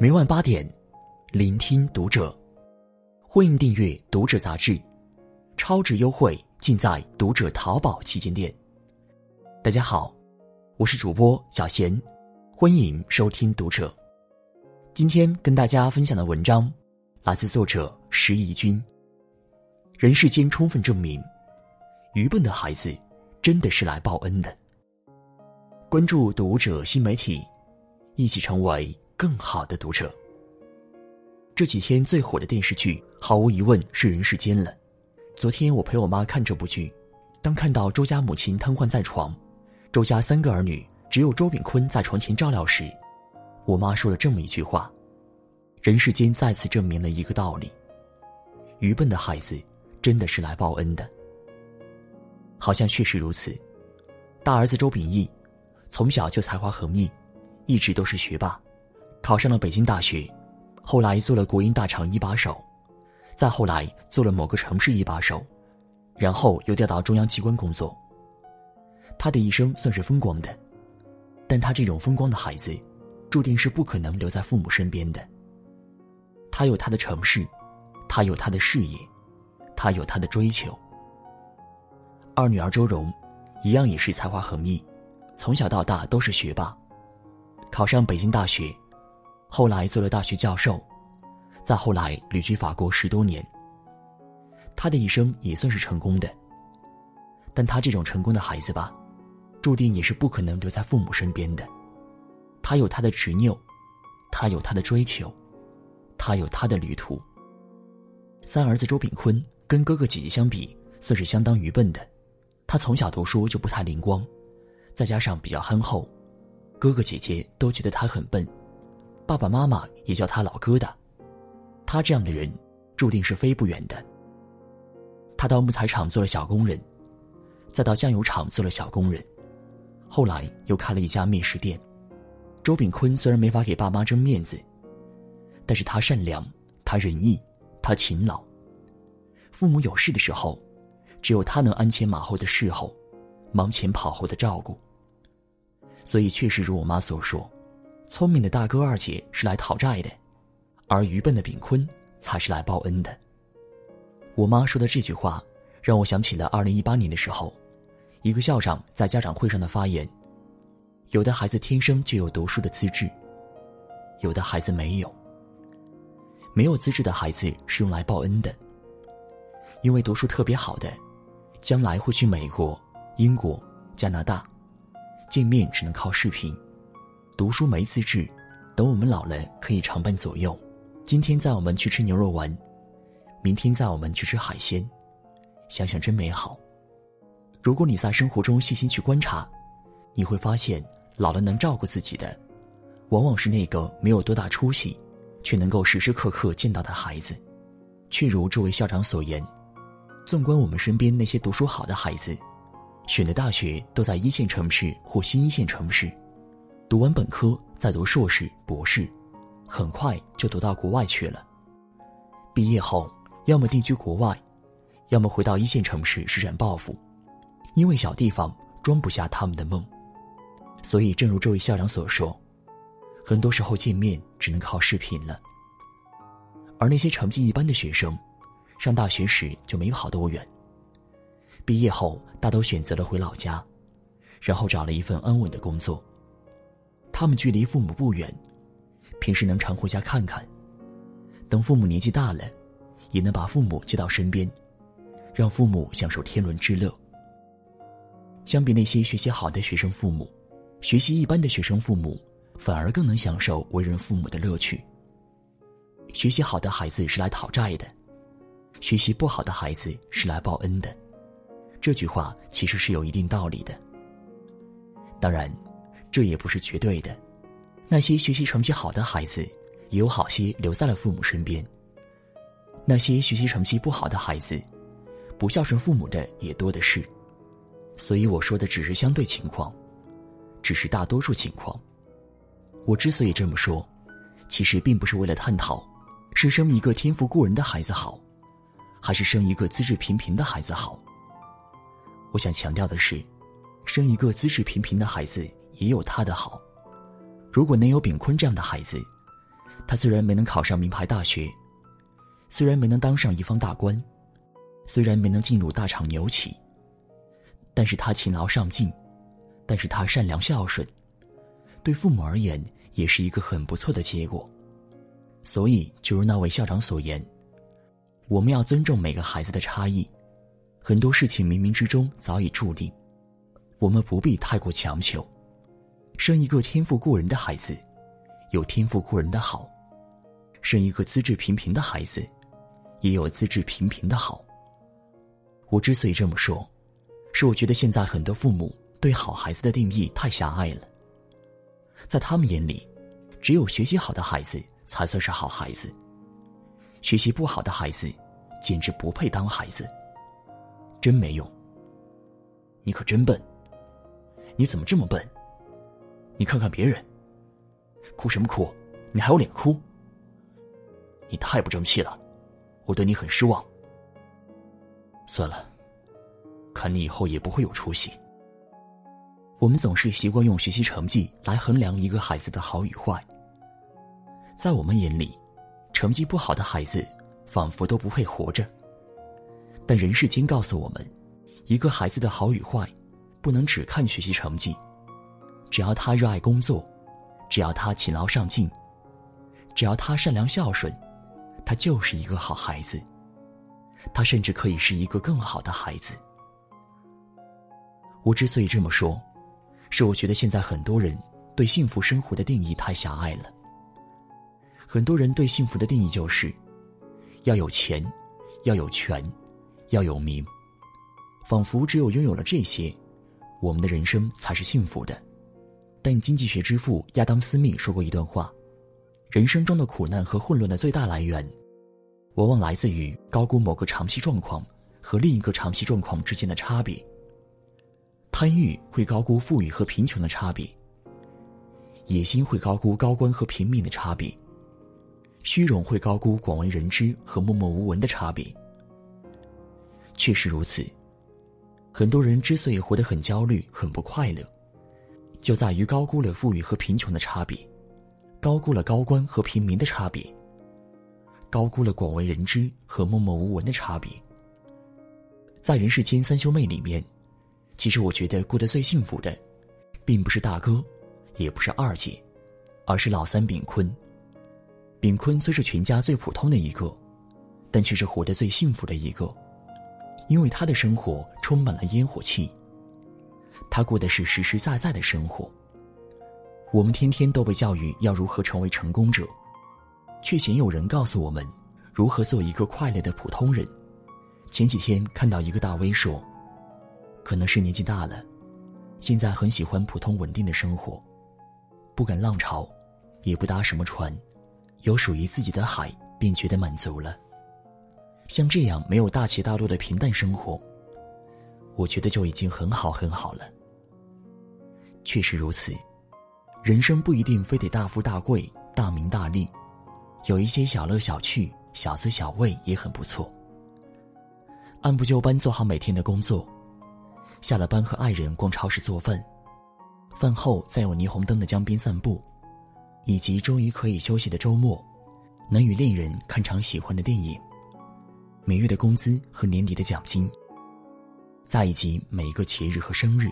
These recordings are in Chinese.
每晚八点，聆听读者。欢迎订阅《读者》杂志，超值优惠尽在《读者》淘宝旗舰店。大家好，我是主播小贤，欢迎收听《读者》。今天跟大家分享的文章来自作者石怡君。人世间充分证明，愚笨的孩子真的是来报恩的。关注《读者》新媒体，一起成为。更好的读者。这几天最火的电视剧，毫无疑问是《人世间》了。昨天我陪我妈看这部剧，当看到周家母亲瘫痪在床，周家三个儿女只有周炳坤在床前照料时，我妈说了这么一句话：“人世间再次证明了一个道理，愚笨的孩子真的是来报恩的。”好像确实如此。大儿子周秉义，从小就才华横溢，一直都是学霸。考上了北京大学，后来做了国营大厂一把手，再后来做了某个城市一把手，然后又调到中央机关工作。他的一生算是风光的，但他这种风光的孩子，注定是不可能留在父母身边的。他有他的城市，他有他的事业，他有他的追求。二女儿周蓉，一样也是才华横溢，从小到大都是学霸，考上北京大学。后来做了大学教授，再后来旅居法国十多年。他的一生也算是成功的，但他这种成功的孩子吧，注定也是不可能留在父母身边的。他有他的执拗，他有他的追求，他有他的旅途。三儿子周炳坤跟哥哥姐姐相比，算是相当愚笨的。他从小读书就不太灵光，再加上比较憨厚，哥哥姐姐都觉得他很笨。爸爸妈妈也叫他老疙瘩，他这样的人，注定是飞不远的。他到木材厂做了小工人，再到酱油厂做了小工人，后来又开了一家面食店。周炳坤虽然没法给爸妈争面子，但是他善良，他仁义，他勤劳。父母有事的时候，只有他能鞍前马后的侍候，忙前跑后的照顾。所以确实如我妈所说。聪明的大哥二姐是来讨债的，而愚笨的炳坤才是来报恩的。我妈说的这句话，让我想起了二零一八年的时候，一个校长在家长会上的发言：有的孩子天生就有读书的资质，有的孩子没有。没有资质的孩子是用来报恩的，因为读书特别好的，将来会去美国、英国、加拿大，见面只能靠视频。读书没资质，等我们老了可以常伴左右。今天载我们去吃牛肉丸，明天载我们去吃海鲜，想想真美好。如果你在生活中细心去观察，你会发现，老了能照顾自己的，往往是那个没有多大出息，却能够时时刻刻见到的孩子。却如这位校长所言，纵观我们身边那些读书好的孩子，选的大学都在一线城市或新一线城市。读完本科，再读硕士、博士，很快就读到国外去了。毕业后，要么定居国外，要么回到一线城市施展抱负，因为小地方装不下他们的梦。所以，正如这位校长所说，很多时候见面只能靠视频了。而那些成绩一般的学生，上大学时就没跑多远。毕业后，大都选择了回老家，然后找了一份安稳的工作。他们距离父母不远，平时能常回家看看。等父母年纪大了，也能把父母接到身边，让父母享受天伦之乐。相比那些学习好的学生父母，学习一般的学生父母反而更能享受为人父母的乐趣。学习好的孩子是来讨债的，学习不好的孩子是来报恩的。这句话其实是有一定道理的。当然。这也不是绝对的，那些学习成绩好的孩子，也有好些留在了父母身边。那些学习成绩不好的孩子，不孝顺父母的也多的是。所以我说的只是相对情况，只是大多数情况。我之所以这么说，其实并不是为了探讨，是生一个天赋过人的孩子好，还是生一个资质平平的孩子好。我想强调的是，生一个资质平平的孩子。也有他的好，如果能有炳坤这样的孩子，他虽然没能考上名牌大学，虽然没能当上一方大官，虽然没能进入大厂牛企，但是他勤劳上进，但是他善良孝顺，对父母而言也是一个很不错的结果。所以，就如那位校长所言，我们要尊重每个孩子的差异，很多事情冥冥之中早已注定，我们不必太过强求。生一个天赋过人的孩子，有天赋过人的好；生一个资质平平的孩子，也有资质平平的好。我之所以这么说，是我觉得现在很多父母对好孩子的定义太狭隘了。在他们眼里，只有学习好的孩子才算是好孩子，学习不好的孩子，简直不配当孩子。真没用！你可真笨！你怎么这么笨？你看看别人，哭什么哭？你还有脸哭？你太不争气了，我对你很失望。算了，看你以后也不会有出息。我们总是习惯用学习成绩来衡量一个孩子的好与坏，在我们眼里，成绩不好的孩子仿佛都不配活着。但人世间告诉我们，一个孩子的好与坏，不能只看学习成绩。只要他热爱工作，只要他勤劳上进，只要他善良孝顺，他就是一个好孩子。他甚至可以是一个更好的孩子。我之所以这么说，是我觉得现在很多人对幸福生活的定义太狭隘了。很多人对幸福的定义就是，要有钱，要有权，要有名，仿佛只有拥有了这些，我们的人生才是幸福的。但经济学之父亚当·斯密说过一段话：人生中的苦难和混乱的最大来源，往往来自于高估某个长期状况和另一个长期状况之间的差别。贪欲会高估富裕和贫穷的差别，野心会高估高官和平民的差别，虚荣会高估广为人知和默默无闻的差别。确实如此，很多人之所以活得很焦虑、很不快乐。就在于高估了富裕和贫穷的差别，高估了高官和平民的差别，高估了广为人知和默默无闻的差别。在人世间三兄妹里面，其实我觉得过得最幸福的，并不是大哥，也不是二姐，而是老三炳坤。炳坤虽是全家最普通的一个，但却是活得最幸福的一个，因为他的生活充满了烟火气。他过的是实实在在的生活。我们天天都被教育要如何成为成功者，却鲜有人告诉我们如何做一个快乐的普通人。前几天看到一个大 V 说，可能是年纪大了，现在很喜欢普通稳定的生活，不赶浪潮，也不搭什么船，有属于自己的海便觉得满足了。像这样没有大起大落的平淡生活，我觉得就已经很好很好了。确实如此，人生不一定非得大富大贵、大名大利，有一些小乐小趣、小滋小味也很不错。按部就班做好每天的工作，下了班和爱人逛超市做饭，饭后再有霓虹灯的江边散步，以及终于可以休息的周末，能与恋人看场喜欢的电影，每月的工资和年底的奖金，在以及每一个节日和生日。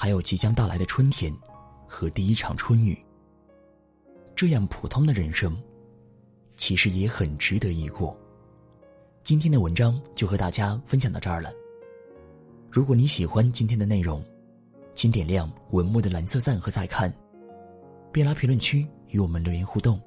还有即将到来的春天，和第一场春雨。这样普通的人生，其实也很值得一过。今天的文章就和大家分享到这儿了。如果你喜欢今天的内容，请点亮文末的蓝色赞和再看，便来评论区与我们留言互动。